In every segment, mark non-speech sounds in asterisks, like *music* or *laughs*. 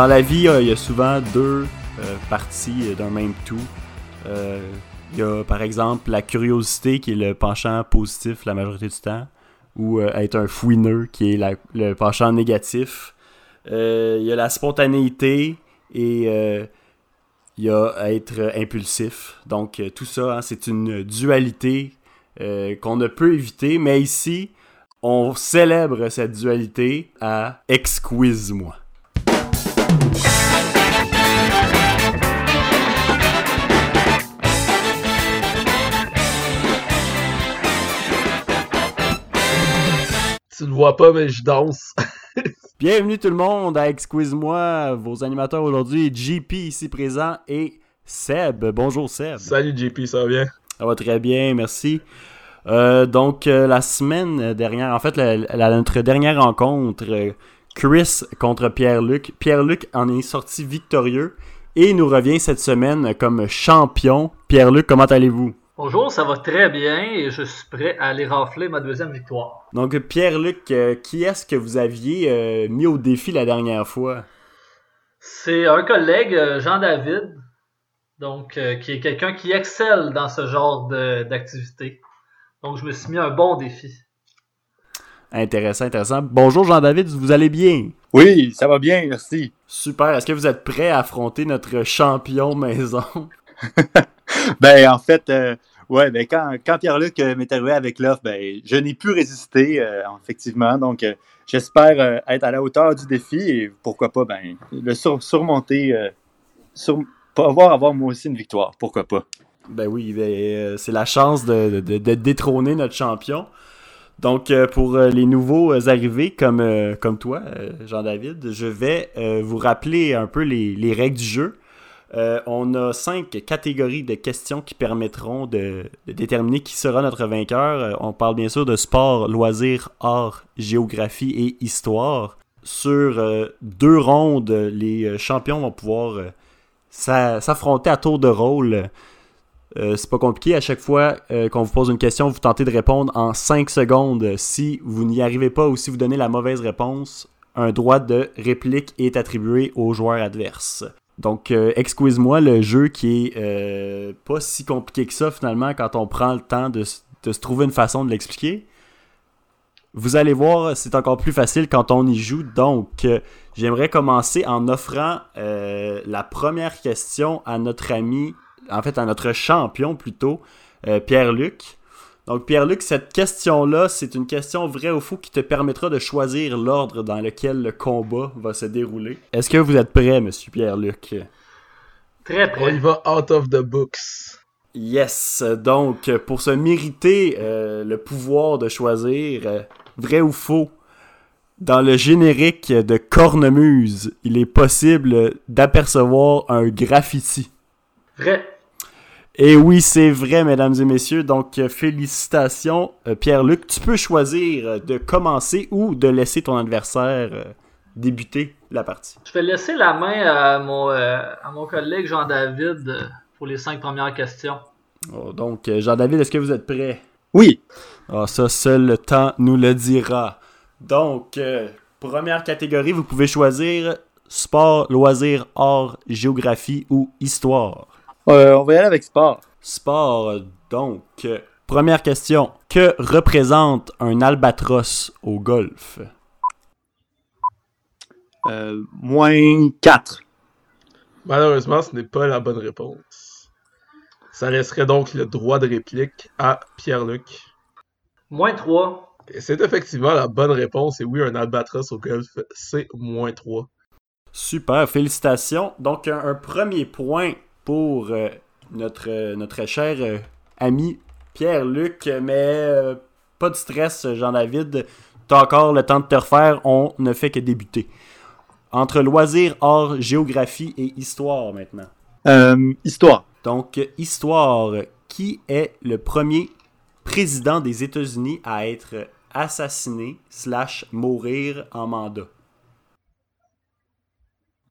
Dans la vie, euh, il y a souvent deux euh, parties d'un même tout. Euh, il y a par exemple la curiosité qui est le penchant positif la majorité du temps, ou être un fouineux qui est le penchant négatif. Euh, il y a la spontanéité et euh, il y a être impulsif. Donc euh, tout ça, hein, c'est une dualité euh, qu'on ne peut éviter, mais ici, on célèbre cette dualité à Exquise-moi. Vois pas, mais je danse. *laughs* Bienvenue tout le monde à Exquise-moi. Vos animateurs aujourd'hui, JP ici présent et Seb. Bonjour Seb. Salut JP, ça va bien? Ça va très bien, merci. Euh, donc euh, la semaine dernière, en fait la, la- notre dernière rencontre, euh, Chris contre Pierre-Luc. Pierre-Luc en est sorti victorieux et nous revient cette semaine comme champion. Pierre-Luc, comment allez-vous? Bonjour, ça va très bien et je suis prêt à aller rafler ma deuxième victoire. Donc Pierre-Luc, euh, qui est-ce que vous aviez euh, mis au défi la dernière fois? C'est un collègue, euh, Jean-David, donc euh, qui est quelqu'un qui excelle dans ce genre de- d'activité. Donc je me suis mis un bon défi. Intéressant, intéressant. Bonjour Jean-David, vous allez bien? Oui, ça va bien, merci. Super. Est-ce que vous êtes prêt à affronter notre champion maison? *laughs* *laughs* Ben, en fait, euh, ouais, ben, quand, quand Pierre-Luc euh, m'est arrivé avec l'offre, ben, je n'ai pu résister, euh, effectivement. Donc, j'espère être à la hauteur du défi et pourquoi pas, ben, le sur- surmonter, sur, pouvoir avoir moi aussi une victoire, pourquoi pas. Ben oui, ben, c'est la chance de, de- de détrôner notre champion. Donc, pour les nouveaux arrivés comme, comme toi, Jean-David, je vais vous rappeler un peu les, les règles du jeu. Euh, on a cinq catégories de questions qui permettront de, déterminer qui sera notre vainqueur. Euh, on parle bien sûr de sport, loisirs, art, géographie et histoire. Sur euh, deux rondes, les champions vont pouvoir s'a- s'affronter à tour de rôle. C'est pas compliqué. À chaque fois qu'on vous pose une question, vous tentez de répondre en 5 secondes. Si vous n'y arrivez pas ou si vous donnez la mauvaise réponse, un droit de réplique est attribué au joueur adverse. Donc, euh, excuse-moi, le jeu qui est euh, pas si compliqué que ça finalement quand on prend le temps de, se trouver une façon de l'expliquer. Vous allez voir, c'est encore plus facile quand on y joue. Donc, euh, j'aimerais commencer en offrant la première question à notre ami en fait à notre champion plutôt, Pierre-Luc. Donc Pierre-Luc, cette question-là, c'est une question vrai ou faux qui te permettra de choisir l'ordre dans lequel le combat va se dérouler. Est-ce que vous êtes prêt, monsieur Pierre-Luc? Très On y prêt. va out of the books. Yes, donc pour se mériter euh, le pouvoir de choisir euh, vrai ou faux, dans le générique de Cornemuse, il est possible d'apercevoir un graffiti. Vrai. Et oui, c'est vrai, mesdames et messieurs. Donc, euh, félicitations, euh, Pierre-Luc. Tu peux choisir euh, de commencer ou de laisser ton adversaire débuter la partie. Je vais laisser la main à mon, à mon collègue Jean-David pour les cinq premières questions. Oh, donc, Jean-David, est-ce que vous êtes prêt? Oui, Ah, ça, seul le temps nous le dira. Donc, euh, première catégorie, vous pouvez choisir sport, loisirs, art, géographie ou histoire. Euh, on va y aller avec sport. Sport, euh, donc. euh, première question. Que représente un albatros au golf? Euh, moins 4. Malheureusement, ce n'est pas la bonne réponse. Ça laisserait donc le droit de réplique à Pierre-Luc. Moins 3. Et c'est effectivement la bonne réponse. Et oui, un albatros au golf, c'est moins 3. Super, félicitations. Donc, un, un premier point pour euh, notre, euh, notre cher euh, ami Pierre-Luc, mais pas de stress, Jean-David. T'as encore le temps de te refaire, on ne fait que débuter. entre loisirs, art, géographie et histoire maintenant. Histoire. Donc, histoire. Qui est le premier président des États-Unis à être assassiné slash mourir en mandat?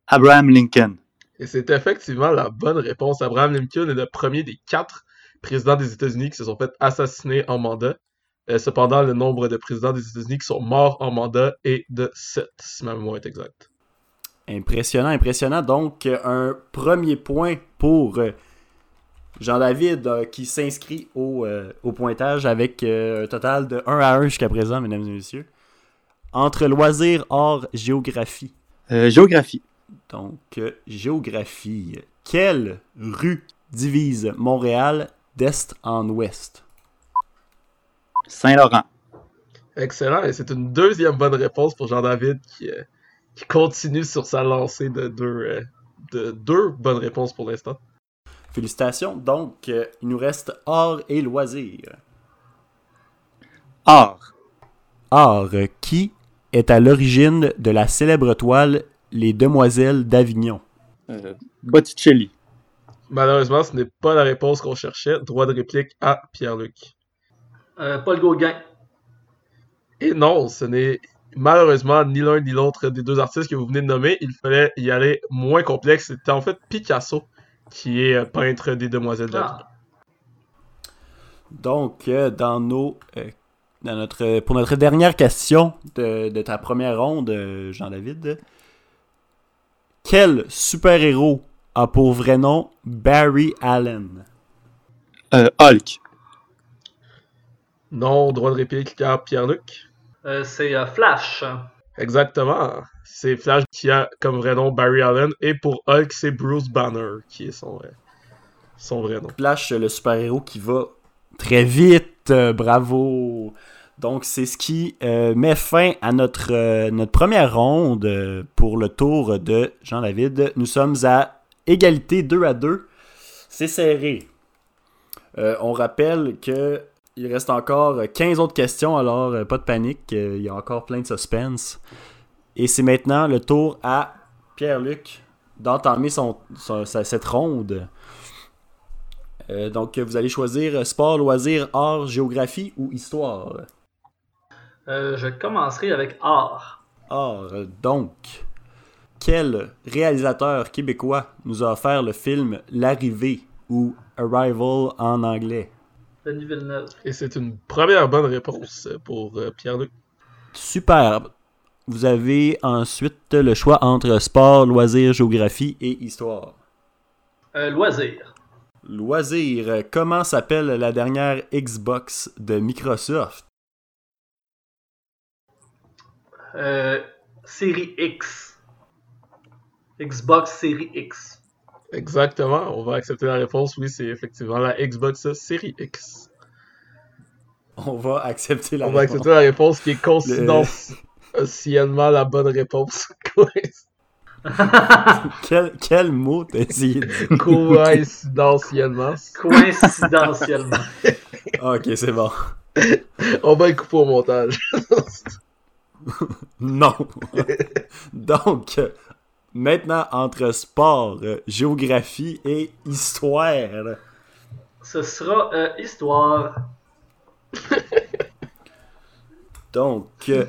Abraham Lincoln. Et c'est effectivement la bonne réponse. Abraham Lincoln est le premier des quatre présidents des États-Unis qui se sont fait assassiner en mandat. Euh, cependant, le nombre de présidents des États-Unis qui sont morts en mandat est de 7, si ma mémoire est exacte. Impressionnant, impressionnant. Donc, un premier point pour euh, Jean-David euh, qui s'inscrit au, euh, au pointage avec euh, un total de 1 à 1 jusqu'à présent, mesdames et messieurs. Entre loisirs, art, géographie. Euh, géographie. Donc, euh, géographie. Quelle rue divise Montréal d'est en ouest? Saint-Laurent. Excellent. Et c'est une deuxième bonne réponse pour Jean-David qui, euh, qui continue sur sa lancée de deux, euh, de deux bonnes réponses pour l'instant. Félicitations. Donc, euh, il nous reste art et loisirs. Art. Art, euh, qui est à l'origine de la célèbre toile Les Demoiselles d'Avignon? Euh, Botticelli. Malheureusement, ce n'est pas la réponse qu'on cherchait. Droit de réplique à Pierre-Luc. Euh, Paul Gauguin. Et non, ce n'est malheureusement ni l'un ni l'autre des deux artistes que vous venez de nommer. Il fallait y aller moins complexe. C'était en fait Picasso, qui est euh, peintre des Demoiselles d'Avignon. Ah, Donc, euh, dans nos, euh, dans notre, pour notre dernière question de, de ta première ronde, euh, Jean-David, quel super-héros a pour vrai nom Barry Allen? Euh, Hulk. Non, droit de réplique à Pierre-Luc. euh, c'est euh, Flash. Exactement. C'est Flash qui a comme vrai nom Barry Allen. Et pour Hulk, c'est Bruce Banner qui est son, euh, son vrai nom. Flash, le super-héros qui va très vite, bravo! Donc, c'est ce qui euh, met fin à notre, euh, notre première ronde euh, pour le tour de Jean-David. Nous sommes à égalité 2 à 2. C'est serré. On rappelle que il reste encore 15 autres questions, alors pas de panique. il y a encore plein de suspense. Et c'est maintenant le tour à Pierre-Luc d'entamer son, cette ronde. Donc, vous allez choisir sport, loisir, art, géographie ou histoire. Euh, je commencerai avec art. Art, euh, donc, quel réalisateur québécois nous a offert le film L'arrivée ou Arrival en anglais? Denis Villeneuve. Et c'est une première bonne réponse pour euh, Pierre-Luc. Superbe. Vous avez ensuite le choix entre sport, loisir, géographie et histoire. Euh, loisir. Loisir, euh, comment s'appelle la dernière Xbox de Microsoft? Euh, série X. Xbox Série X. Exactement. On va accepter la réponse. Oui, c'est effectivement la Xbox Series X. On va accepter la On va réponse. accepter la réponse qui est coïncidentiellement la bonne réponse. *laughs* Quel, quel mot t'as essayé de dire? Coïncidentiellement. Coïncidentiellement. *laughs* Ok, c'est bon. On va le couper au montage. *laughs* Non. *laughs* Donc, maintenant, entre sport, euh, géographie et histoire. Ce sera euh, histoire. *laughs* Donc, euh,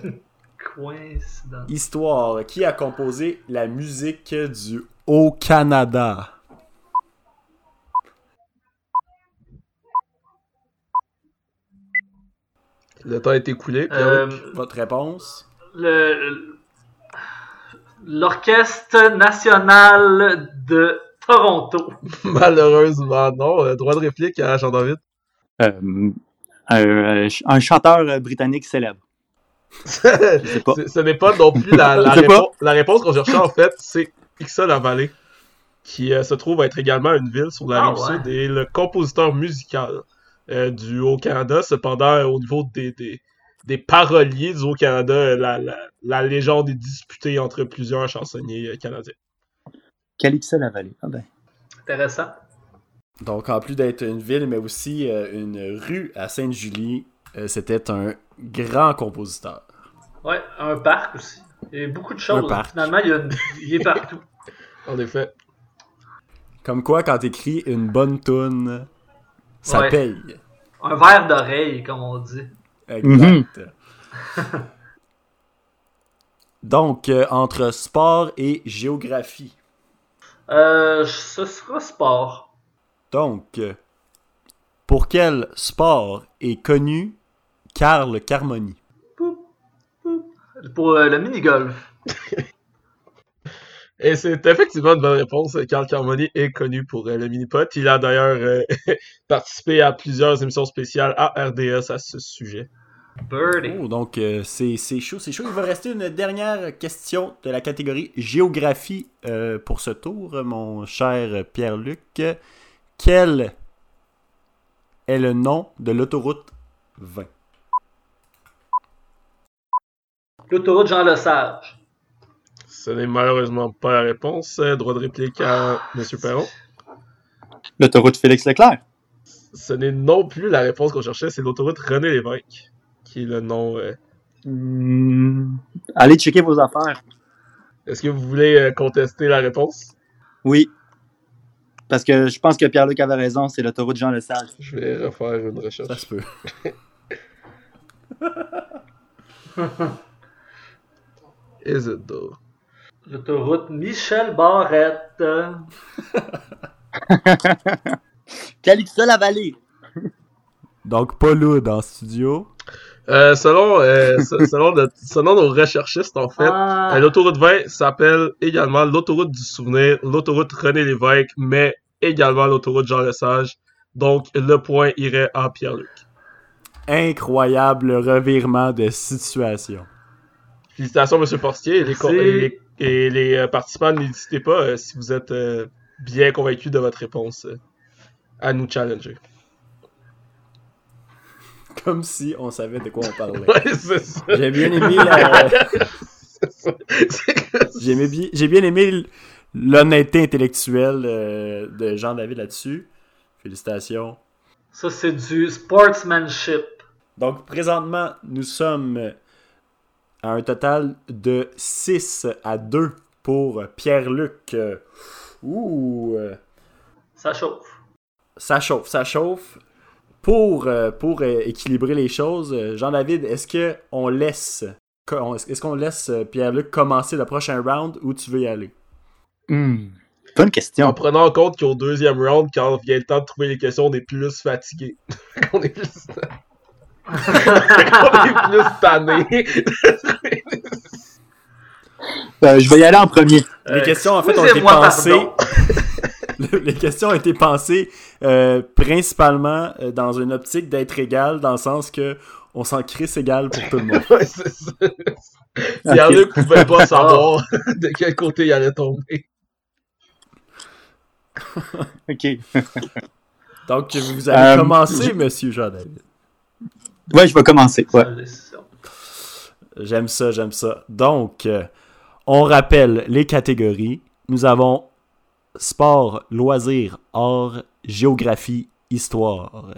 histoire. Qui a composé la musique du Haut-Canada? Le temps est écoulé. Euh. Votre réponse? le l'orchestre national de Toronto. *laughs* Malheureusement, non. Euh, droit de réplique à Jean-David. Euh, un, un chanteur euh, britannique célèbre. *laughs* C'est- sais pas. Ce n'est pas non plus la, *laughs* la réponse. La réponse qu'on cherchait, en fait, c'est Ixo-la-Vallée, qui euh, se trouve être également une ville sur la Ah, rive ouais. sud et le compositeur musical euh, du Haut-Canada. Cependant, euh, au niveau des, des, des paroliers du Haut-Canada, euh, la, la, la légende est disputée entre plusieurs chansonniers euh, canadiens. Calypso la vallée. Ah ben. Intéressant. Donc, en plus d'être une ville, mais aussi euh, une rue à Sainte-Julie, euh, c'était un grand compositeur. Ouais, un parc aussi. Il y a beaucoup de choses. parc. Finalement, il, y a *laughs* il est partout. En effet. Comme quoi, quand t'écris une bonne toune, ça Ouais. paye. Un verre d'oreille, comme on dit. Exact. *laughs* Donc, euh, entre sport et géographie. Euh, ce sera sport. Donc, euh, pour quel sport est connu Carl Carmoni? Pour euh, le mini-golf. *laughs* Et c'est effectivement une bonne réponse. Carl Carmoni est connu pour euh, le mini-pot. Il a d'ailleurs euh, *laughs* participé à plusieurs émissions spéciales à RDS à ce sujet. Birdie. Oh, donc euh, c'est c'est chaud, c'est chaud. Il va rester une dernière question de la catégorie géographie euh, pour ce tour, mon cher Pierre-Luc. Quel est le nom de l'autoroute 20? L'autoroute Jean Lesage. Ce n'est malheureusement pas la réponse. Euh, Droit de réplique à M. Perron. L'autoroute Félix Leclerc. Ce n'est non plus la réponse qu'on cherchait, c'est l'autoroute René Lévesque, qui est le nom. euh. Hmm, Allez checker vos affaires. Est-ce que vous voulez euh, contester la réponse? Oui. Parce que je pense que Pierre-Luc avait raison, c'est l'autoroute Jean Lesage. Je vais refaire une recherche. Ça se peut. Is it though? L'autoroute Michel Barrette. *laughs* Calixa la vallée. Donc, pas lourd en studio. Euh, selon, euh, *laughs* se- selon, notre- selon nos recherchistes, en fait, Ah, euh, l'autoroute 20 s'appelle également l'autoroute du souvenir, l'autoroute René Lévesque, mais également l'autoroute Jean Lesage. Donc, le point irait à Pierre-Luc. Incroyable revirement de situation. Félicitations, Monsieur Portier. Et les, euh, participants, n'hésitez pas, euh, si vous êtes euh, bien convaincus de votre réponse, euh, à nous challenger. *laughs* Comme si on savait de quoi on parlait. *laughs* Ouais, c'est ça. J'ai bien aimé la... *laughs* J'ai bien aimé l'honnêteté intellectuelle de Jean-David là-dessus. Félicitations. ça, c'est du sportsmanship. Donc, présentement, nous sommes à un total de 6 à 2 pour Pierre-Luc. Ouh, Ça chauffe. ça chauffe, ça chauffe. Pour, euh, pour euh, équilibrer les choses, euh, Jean-David, est-ce que on laisse est-ce qu'on laisse Pierre-Luc commencer le prochain round ou tu veux y aller? Hmm, Bonne En question. prenant en compte qu'au deuxième round, quand vient le temps de trouver les questions, on est plus fatigué. *laughs* on est plus. on est plus tanné. *laughs* Euh, je vais y aller en premier. Les Euh, questions, en fait, ont été pensées. *laughs* les questions ont été pensées euh, principalement euh, dans une optique d'être égal, dans le sens que on s'en crisse égal pour tout le monde. *laughs* Ouais, c'est ça. Pierre-Luc pouvait pas savoir de quel côté il allait tomber. OK. Donc, vous allez Euh, commencer, je- monsieur Jean-David. Ouais, je vais commencer. Ouais. J'aime ça, j'aime ça. Donc, euh, on rappelle les catégories. Nous avons sport, loisirs, art, géographie, histoire.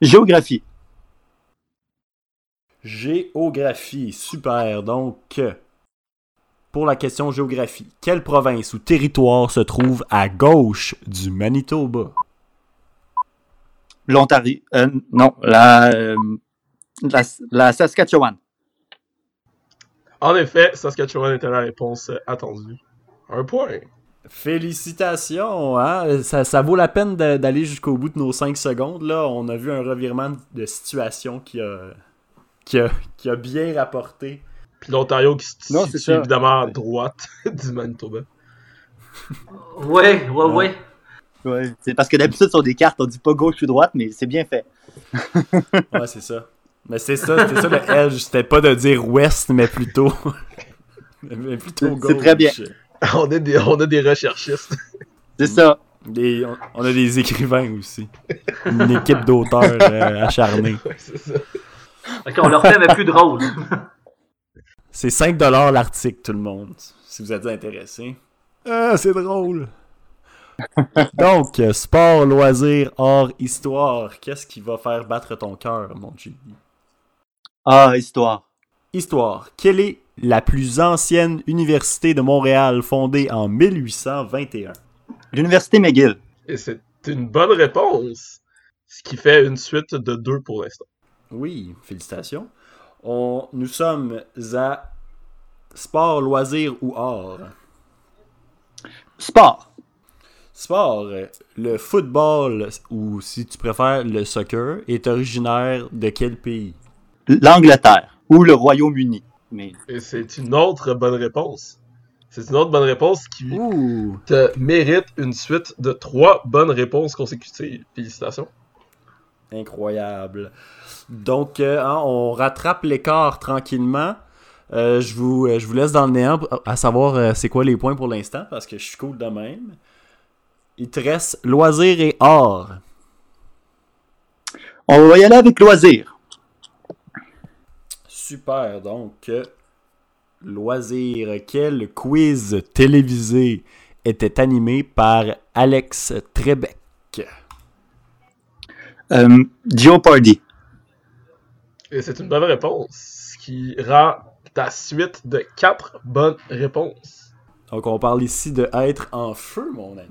Géographie. Géographie, super. Donc, euh, pour la question géographie, quelle province ou territoire se trouve à gauche du Manitoba? L'Ontario. Euh, non, la, euh, la, la Saskatchewan. En effet, Saskatchewan était la réponse attendue. Un point. Félicitations, hein? ça, ça vaut la peine d'aller jusqu'au bout de nos 5 secondes. Là, on a vu un revirement de situation qui a, qui a, qui a bien rapporté. Puis l'Ontario qui se Non, situe ça. évidemment à droite *laughs* du Manitoba. Ouais, ouais, ouais. Ouais. C'est parce que d'habitude, sur des cartes, on dit pas gauche ou droite, mais c'est bien fait. Ouais, c'est ça. Mais c'est ça, c'était ça le edge. C'était pas de dire ouest, mais plutôt. *laughs* mais plutôt C'est- gauche. c'est très bien. on, est des, on a des recherchistes. C'est ça. Des- on, on a des écrivains aussi. Une équipe d'auteurs euh, acharnés. Ouais, c'est ça. Ok, on leur fait, mais plus drôle. C'est 5$ l'article, tout le monde, si vous êtes intéressé. Ah, c'est drôle! Donc, sport, loisirs, art, histoire. Qu'est-ce qui va faire battre ton cœur, mon G? Ah, histoire. Histoire. Quel est la plus ancienne université de Montréal fondée en 1821? L'Université McGill. Et c'est une bonne réponse. Ce qui fait une suite de deux pour l'instant. Oui, félicitations. On, nous sommes à sport, loisir ou art. Sport. Sport, le football, ou si tu préfères le soccer, est originaire de quel pays? L'Angleterre ou le Royaume-Uni. Mais c'est une autre bonne réponse. C'est une autre bonne réponse qui Ouh! te mérite une suite de trois bonnes réponses consécutives. Félicitations. Incroyable. Donc, euh, hein, on rattrape l'écart tranquillement. Euh, je, vous, euh, je vous laisse dans le néant à savoir euh, c'est quoi les points pour l'instant parce que je suis cool de même. Il te reste loisirs et art. on va y aller avec loisir. Super, donc. euh, loisirs. Quel quiz télévisé était animé par Alex Trebek? Euh, Jeopardy. Et c'est une bonne réponse. Ce qui rend ta suite de quatre bonnes réponses. Donc, on parle ici de être en feu, mon ami.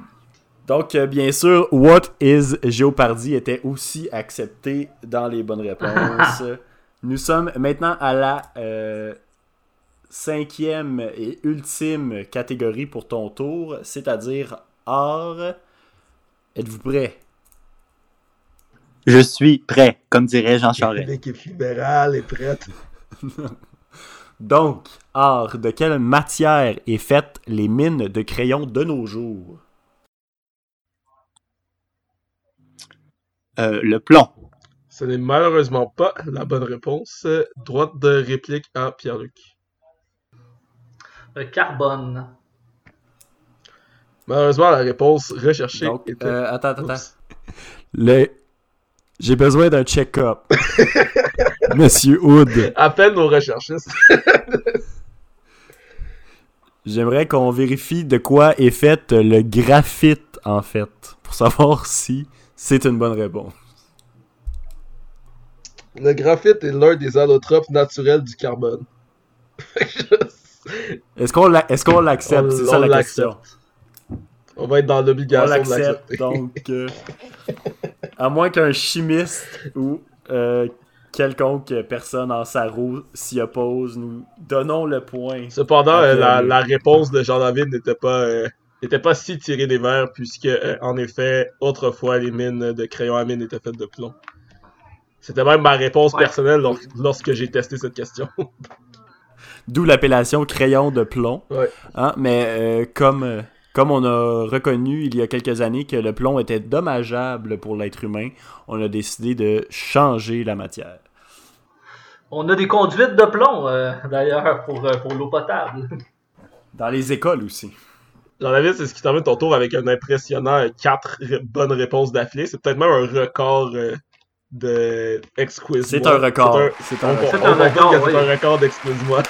Donc, euh, bien sûr, What is Jeopardy était aussi accepté dans les bonnes *laughs* réponses. Nous sommes maintenant à la euh, cinquième et ultime catégorie pour ton tour, c'est-à-dire art. Êtes-vous prêt? Je suis prêt, comme dirait Jean Charest. *laughs* L'équipe libérale est prête. *laughs* Donc, art, de quelle matière est faite les mines de crayon de nos jours? Euh, le plomb. Ce n'est malheureusement pas la bonne réponse. Droite de réplique à Pierre-Luc. Le carbone. Malheureusement, la réponse recherchée Donc, était... euh, attends, attends, attends. Le... J'ai besoin d'un check-up. *laughs* Monsieur Hood, À peine nos recherchistes. *laughs* j'aimerais qu'on vérifie de quoi est fait le graphite, en fait, pour savoir si c'est une bonne réponse. Le graphite est l'un des allotropes naturels du carbone. *laughs* Est-ce qu'on l'a- est-ce qu'on l'accepte? On- C'est ça la question. On va être dans On l'obligation de l'accepte, l'accepter. donc... euh, à moins qu'un chimiste ou euh, quelconque personne en sa roue s'y oppose, nous donnons le point. Cependant, euh, la, réponse de Jean-David n'était pas, euh, pas si tirée des verres, puisque, en effet, autrefois, les mines de crayon à mine étaient faites de plomb. C'était même ma réponse Ouais. personnelle lors- lorsque j'ai testé cette question. *laughs* D'où l'appellation crayon de plomb. Ouais. Hein, mais euh, comme, euh, comme on a reconnu il y a quelques années que le plomb était dommageable pour l'être humain, on a décidé de changer la matière. On a des conduites de plomb, euh, d'ailleurs, pour, euh, pour l'eau potable. Dans les écoles aussi. Jean-David, c'est ce qui termine ton tour avec un impressionnant 4 bonnes réponses d'affilée. C'est peut-être même un record euh, de. C'est un record. C'est un record. C'est on un record, que c'est oui. un record d'Exquise-moi.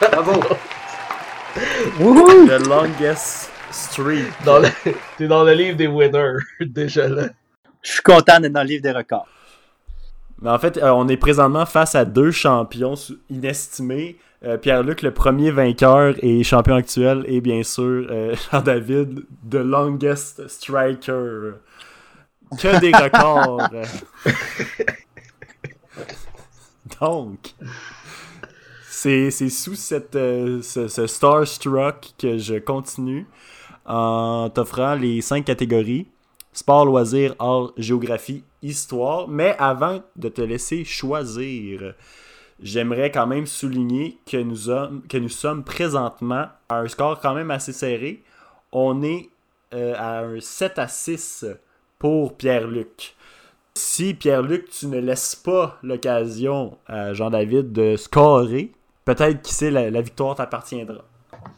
*laughs* Bravo! *laughs* The longest streak. Le- T'es dans le livre des winners, *laughs* déjà là. Je suis content d'être dans le livre des records. Mais en fait, euh, on est présentement face à deux champions inestimés. Euh, Pierre-Luc, le premier vainqueur et champion actuel, et bien sûr euh, Jean-David, the longest striker. Que des records. *laughs* Donc, c'est sous cette, euh, ce, Starstruck que je continue en t'offrant les cinq catégories sport, loisirs, art, géographie, histoire. Mais avant de te laisser choisir, j'aimerais quand même souligner que nous, sommes, que nous sommes présentement à un score quand même assez serré. On est euh, à un 7 à 6 pour Pierre-Luc. Si Pierre-Luc, tu ne laisses pas l'occasion à Jean-David de scorer, peut-être qui sait, la, la victoire t'appartiendra.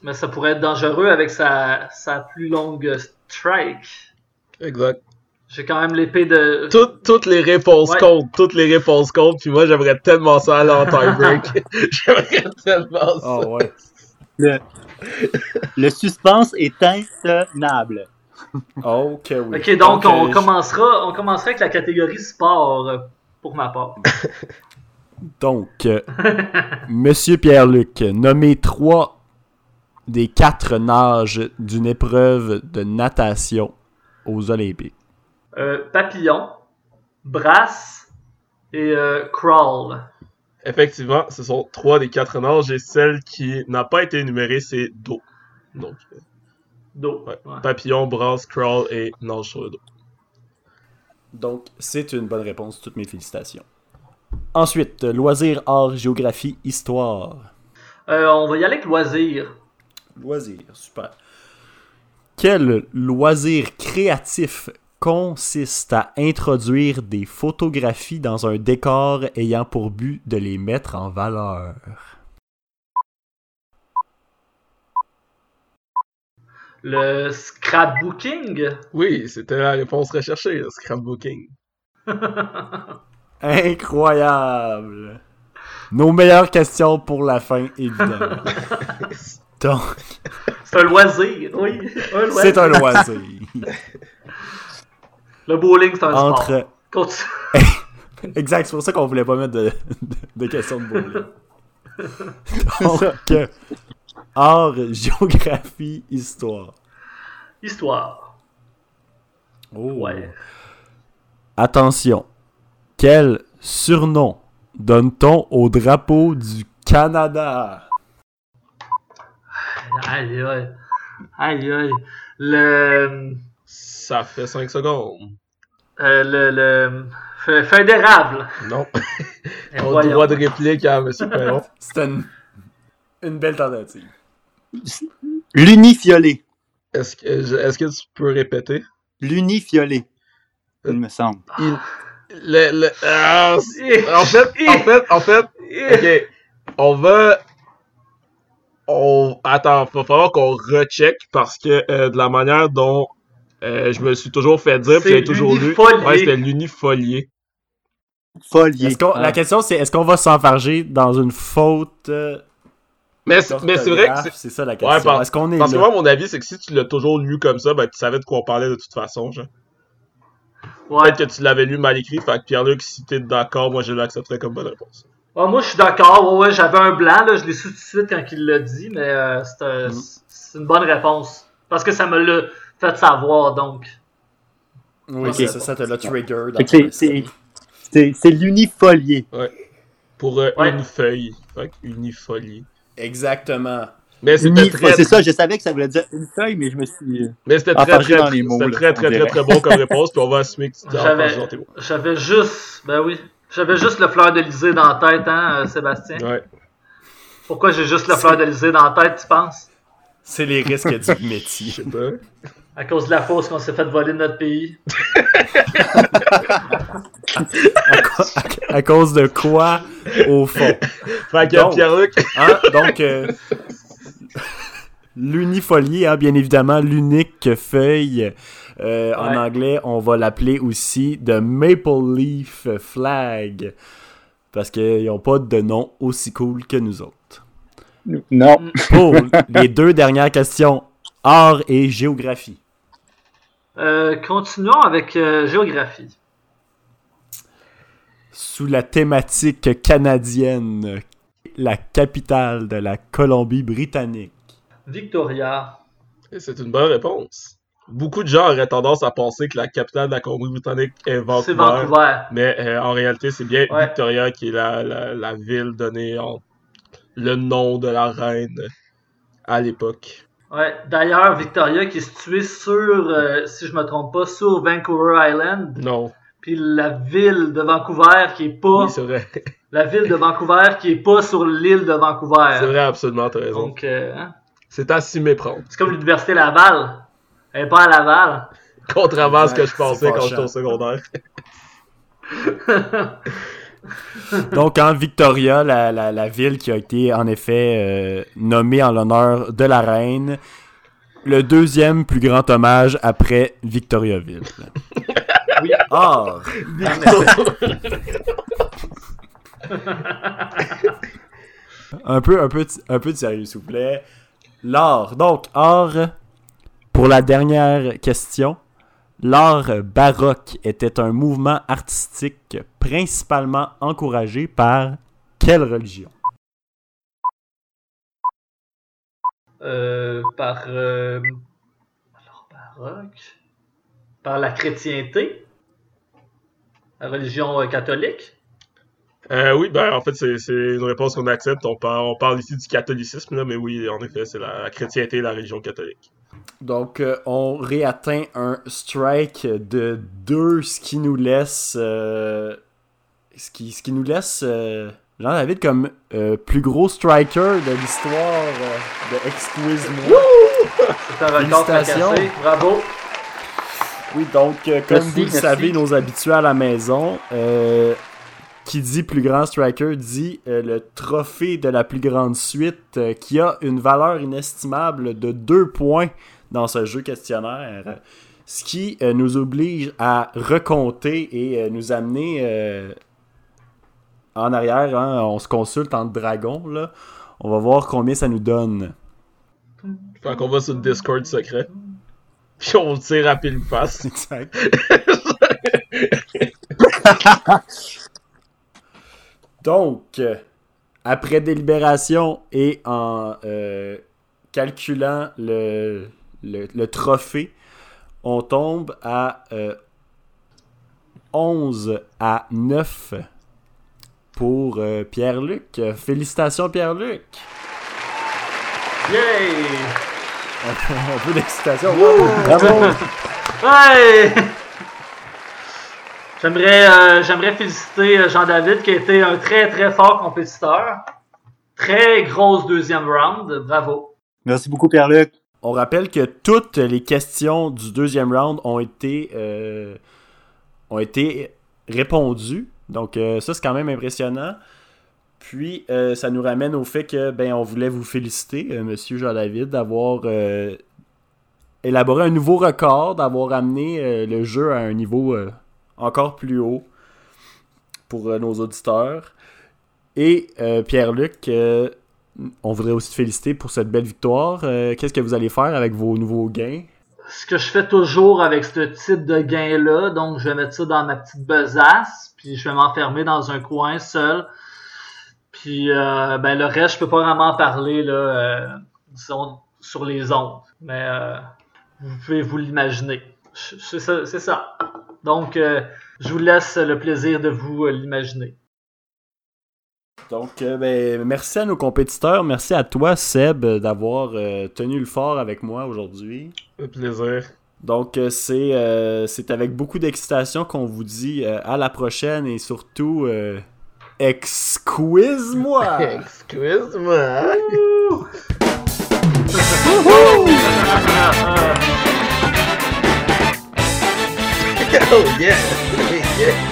Mais ça pourrait être dangereux avec sa, sa plus longue strike. Exact. J'ai quand même l'épée de. Toutes, toutes les réponses Ouais. comptent, toutes les réponses comptent, puis moi j'aimerais tellement ça aller en tie-break. *laughs* j'aimerais tellement ça. Ah ouais. Le, le suspense est intenable. Ok, oui. Ok, donc, euh, on, je- commencera, on commencera avec la catégorie sport euh, pour ma part. *laughs* Donc, euh, Monsieur Pierre-Luc, nommez trois des quatre nages d'une épreuve de natation aux Olympiques. Euh, papillon, brasse et euh, crawl. Effectivement, ce sont trois des quatre nages et celle qui n'a pas été énumérée, c'est dos. Donc, Dos. Ouais. Ouais. papillon, brasse, crawl et nage sur le dos. Donc, c'est une bonne réponse. Toutes mes félicitations. Ensuite, loisirs, art, géographie, histoire. Euh, on va y aller avec loisir. Loisir, super. Quel loisir créatif consiste à introduire des photographies dans un décor ayant pour but de les mettre en valeur? Le scrapbooking? Oui, c'était la réponse recherchée, le scrapbooking. *laughs* Incroyable! Nos meilleures questions pour la fin, évidemment. *laughs* Donc, C'est un loisir, oui. Un loisir. c'est un loisir. *laughs* Le bowling, c'est un sport. Entre... Continue. Exact, c'est pour ça qu'on voulait pas mettre de, de- de questions de bowling. Donc, art, géographie, histoire. Histoire. Oh. Ouais. Attention. Quel surnom donne-t-on au drapeau du Canada? Aïe, aïe. Aïe, aïe. Le. Ça fait 5 secondes. euh, le. le fédérable. Non. Eh, *laughs* On a voyons. droit de réplique à M. Perron. *laughs* C'était une, une belle tentative. L'unifiolet. Est-ce que, est-ce que tu peux répéter? L'unifiolet. Il me semble. Il- le, le, ah, en fait, en fait, en fait, ok, on va, on, attends, va falloir qu'on recheck parce que euh, de la manière dont euh, je me suis toujours fait dire, puis j'ai toujours lu, l'unifolié. ouais, c'était l'unifolié. Folier. Est-ce qu'on- Ah. La question, c'est est-ce qu'on va s'enfarger dans une faute euh, Mais, c'est- mais c'est vrai que c'est, c'est ça la question. Ouais, par- est-ce qu'on est parce que moi, mon avis, c'est que si tu l'as toujours lu comme ça, ben, tu savais de quoi on parlait de toute façon, genre. Ouais. Peut-être que tu l'avais lu mal écrit, fait que Pierre-Luc, si t'es d'accord, moi, je l'accepterais comme bonne réponse. Ah, moi, je suis d'accord. Ouais, ouais, j'avais un blanc, là. Je l'ai su tout de suite quand il l'a dit, mais euh, c'est un- Mm. c'est une bonne réponse. Parce que ça me l'a fait savoir, donc. Oui, Ok. c'est ça, ça te l'a trigger. c'est- esprit. c'est- C'est c'est l'unifolier. Pour euh, Ouais. une feuille. Fait que unifolié. Exactement. Mais c'était très, C'est ça, je savais que ça voulait dire une feuille, mais je me suis. euh, mais c'était très, très, dans les mots, c'était là, très, très, très, très bon comme réponse, puis on va assumer que tu J'avais- mots. J'avais juste. Ben oui. J'avais juste le fleur d'Elysée dans la tête, hein, euh, Sébastien? Ouais. Pourquoi j'ai juste le fleur d'Elysée dans la tête, tu penses? C'est les risques du métier. *laughs* Je sais pas. À cause de la fausse qu'on s'est fait voler de notre pays. *laughs* À, co- à- à cause de quoi, au fond? Fait que Donc. Pierre-Luc, Hein? Donc, euh, l'unifolié, hein, bien évidemment, l'unique feuille. Euh, En anglais, on va l'appeler aussi The Maple Leaf Flag. Parce qu'ils n'ont pas de nom aussi cool que nous autres. Non. Pour *laughs* les deux dernières questions, art et géographie. Euh, continuons avec euh, géographie. Sous la thématique canadienne, la capitale de la Colombie-Britannique. Victoria. c'est une bonne réponse. Beaucoup de gens auraient tendance à penser que la capitale de la Colombie-Britannique est Vancouver. C'est Vancouver. Mais euh, en réalité, c'est bien Ouais. Victoria qui est la, la, la ville donnée en le nom de la reine à l'époque. Ouais. D'ailleurs, Victoria qui est située sur, euh, si je me trompe pas, sur Vancouver Island. Non, Puis la ville de Vancouver qui est pas. oui, c'est vrai. *laughs* la ville de Vancouver qui est pas sur l'île de Vancouver. C'est vrai, absolument, t'as raison. Donc, euh, hein, C'est à s'y méprendre. c'est comme l'université Laval. Elle est pas à Laval. Contrairement à ce que je pensais c'est quand j'étais au secondaire. *laughs* Donc, en Victoria, la, la- la ville qui a été en effet euh, nommée en l'honneur de la reine, le deuxième plus grand hommage après Victoriaville. *laughs* Oui. Art. un peu, un peu, un peu de sérieux, s'il vous plaît. L'art. Donc, art, pour la dernière question. L'art baroque était un mouvement artistique principalement encouragé par quelle religion? Euh, par. euh, alors, baroque. Par la chrétienté. La religion euh, catholique? Euh, oui, ben en fait, c'est c'est une réponse qu'on accepte. On parle, on parle ici du catholicisme, là, mais oui, en effet, c'est la, la chrétienté et la religion catholique. Donc, euh, on réatteint un strike de 2, ce qui nous laisse. euh, ce, qui, ce qui nous laisse. euh, Jean-David comme euh, plus gros striker de l'histoire euh, de Excuse-moi. C'est un record fracassé. Bravo. Oui, donc, euh, comme Merci, vous le savez, nos habitués à la maison, euh, qui dit plus grand striker dit euh, le trophée de la plus grande suite euh, qui a une valeur inestimable de 2 points dans ce jeu questionnaire. Ce qui euh, nous oblige à recompter et euh, nous amener euh, en arrière. hein. on se consulte entre dragons. Là. On va voir combien ça nous donne. Fait qu'on va sur le Discord secret. Puis on le tire à pile face. *laughs* Exact. *laughs* Donc, euh, après délibération et en euh, calculant le, le, le trophée, on tombe à euh, 11 à 9 pour euh, Pierre-Luc. Félicitations, Pierre-Luc! Yay! *laughs* Un peu d'excitation. Bravo! Ouais! J'aimerais, euh, j'aimerais féliciter euh, Jean-David qui a été un très très fort compétiteur. Très grosse deuxième round. Bravo. Merci beaucoup, Pierre-Luc. On rappelle que toutes les questions du deuxième round ont été, euh, ont été répondues. Donc euh, ça, c'est quand même impressionnant. Puis euh, ça nous ramène au fait que ben on voulait vous féliciter, euh, Monsieur Jean-David, d'avoir euh, élaboré un nouveau record, d'avoir amené le jeu à un niveau encore plus haut pour nos auditeurs. Et Pierre-Luc, on voudrait aussi te féliciter pour cette belle victoire. Qu'est-ce que vous allez faire avec vos nouveaux gains? Ce que je fais toujours avec ce type de gain-là, donc je vais mettre ça dans ma petite besace, puis je vais m'enfermer dans un coin seul. Puis euh, ben le reste, je peux pas vraiment en parler là, euh, disons, sur les ondes. Mais euh, vous pouvez vous l'imaginer. C'est ça. c'est ça. Donc, euh, je vous laisse le plaisir de vous euh, l'imaginer. Donc, euh, ben, merci à nos compétiteurs. Merci à toi, Seb, d'avoir euh, tenu le fort avec moi aujourd'hui. Un plaisir. Donc, c'est euh, c'est avec beaucoup d'excitation qu'on vous dit euh, à la prochaine et surtout, euh, excuse-moi! Excuse-moi. *laughs* oh yeah. *laughs* yeah.